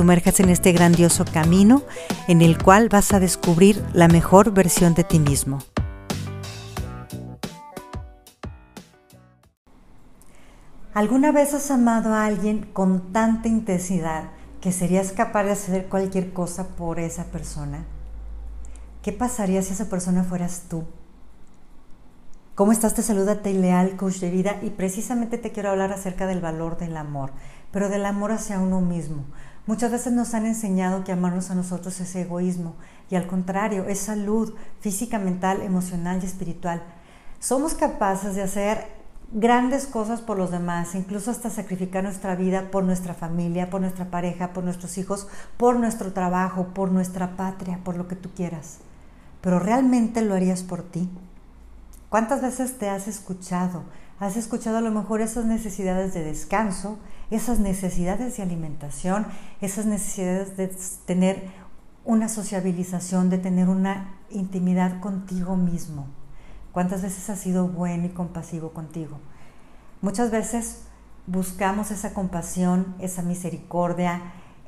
sumerjas en este grandioso camino en el cual vas a descubrir la mejor versión de ti mismo. ¿Alguna vez has amado a alguien con tanta intensidad que serías capaz de hacer cualquier cosa por esa persona? ¿Qué pasaría si esa persona fueras tú? ¿Cómo estás? Te saluda Leal, coach de vida, y precisamente te quiero hablar acerca del valor del amor, pero del amor hacia uno mismo. Muchas veces nos han enseñado que amarnos a nosotros es egoísmo, y al contrario, es salud física, mental, emocional y espiritual. Somos capaces de hacer grandes cosas por los demás, incluso hasta sacrificar nuestra vida por nuestra familia, por nuestra pareja, por nuestros hijos, por nuestro trabajo, por nuestra patria, por lo que tú quieras. Pero ¿realmente lo harías por ti? ¿Cuántas veces te has escuchado? Has escuchado a lo mejor esas necesidades de descanso, esas necesidades de alimentación, esas necesidades de tener una sociabilización, de tener una intimidad contigo mismo. ¿Cuántas veces has sido bueno y compasivo contigo? Muchas veces buscamos esa compasión, esa misericordia,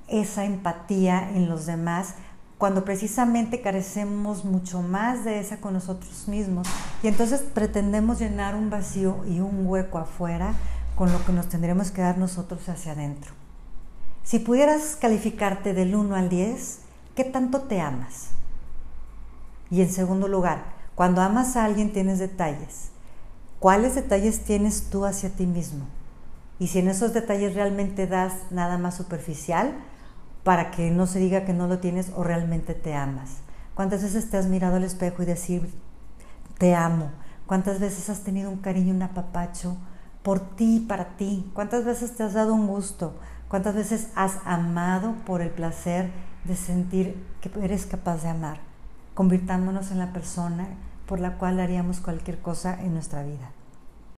esa empatía en los demás cuando precisamente carecemos mucho más de esa con nosotros mismos y entonces pretendemos llenar un vacío y un hueco afuera con lo que nos tendremos que dar nosotros hacia adentro. Si pudieras calificarte del 1 al 10, ¿qué tanto te amas? Y en segundo lugar, cuando amas a alguien tienes detalles. ¿Cuáles detalles tienes tú hacia ti mismo? Y si en esos detalles realmente das nada más superficial, para que no se diga que no lo tienes o realmente te amas. ¿Cuántas veces te has mirado al espejo y decir, te amo? ¿Cuántas veces has tenido un cariño, un apapacho por ti, para ti? ¿Cuántas veces te has dado un gusto? ¿Cuántas veces has amado por el placer de sentir que eres capaz de amar? Convirtándonos en la persona por la cual haríamos cualquier cosa en nuestra vida.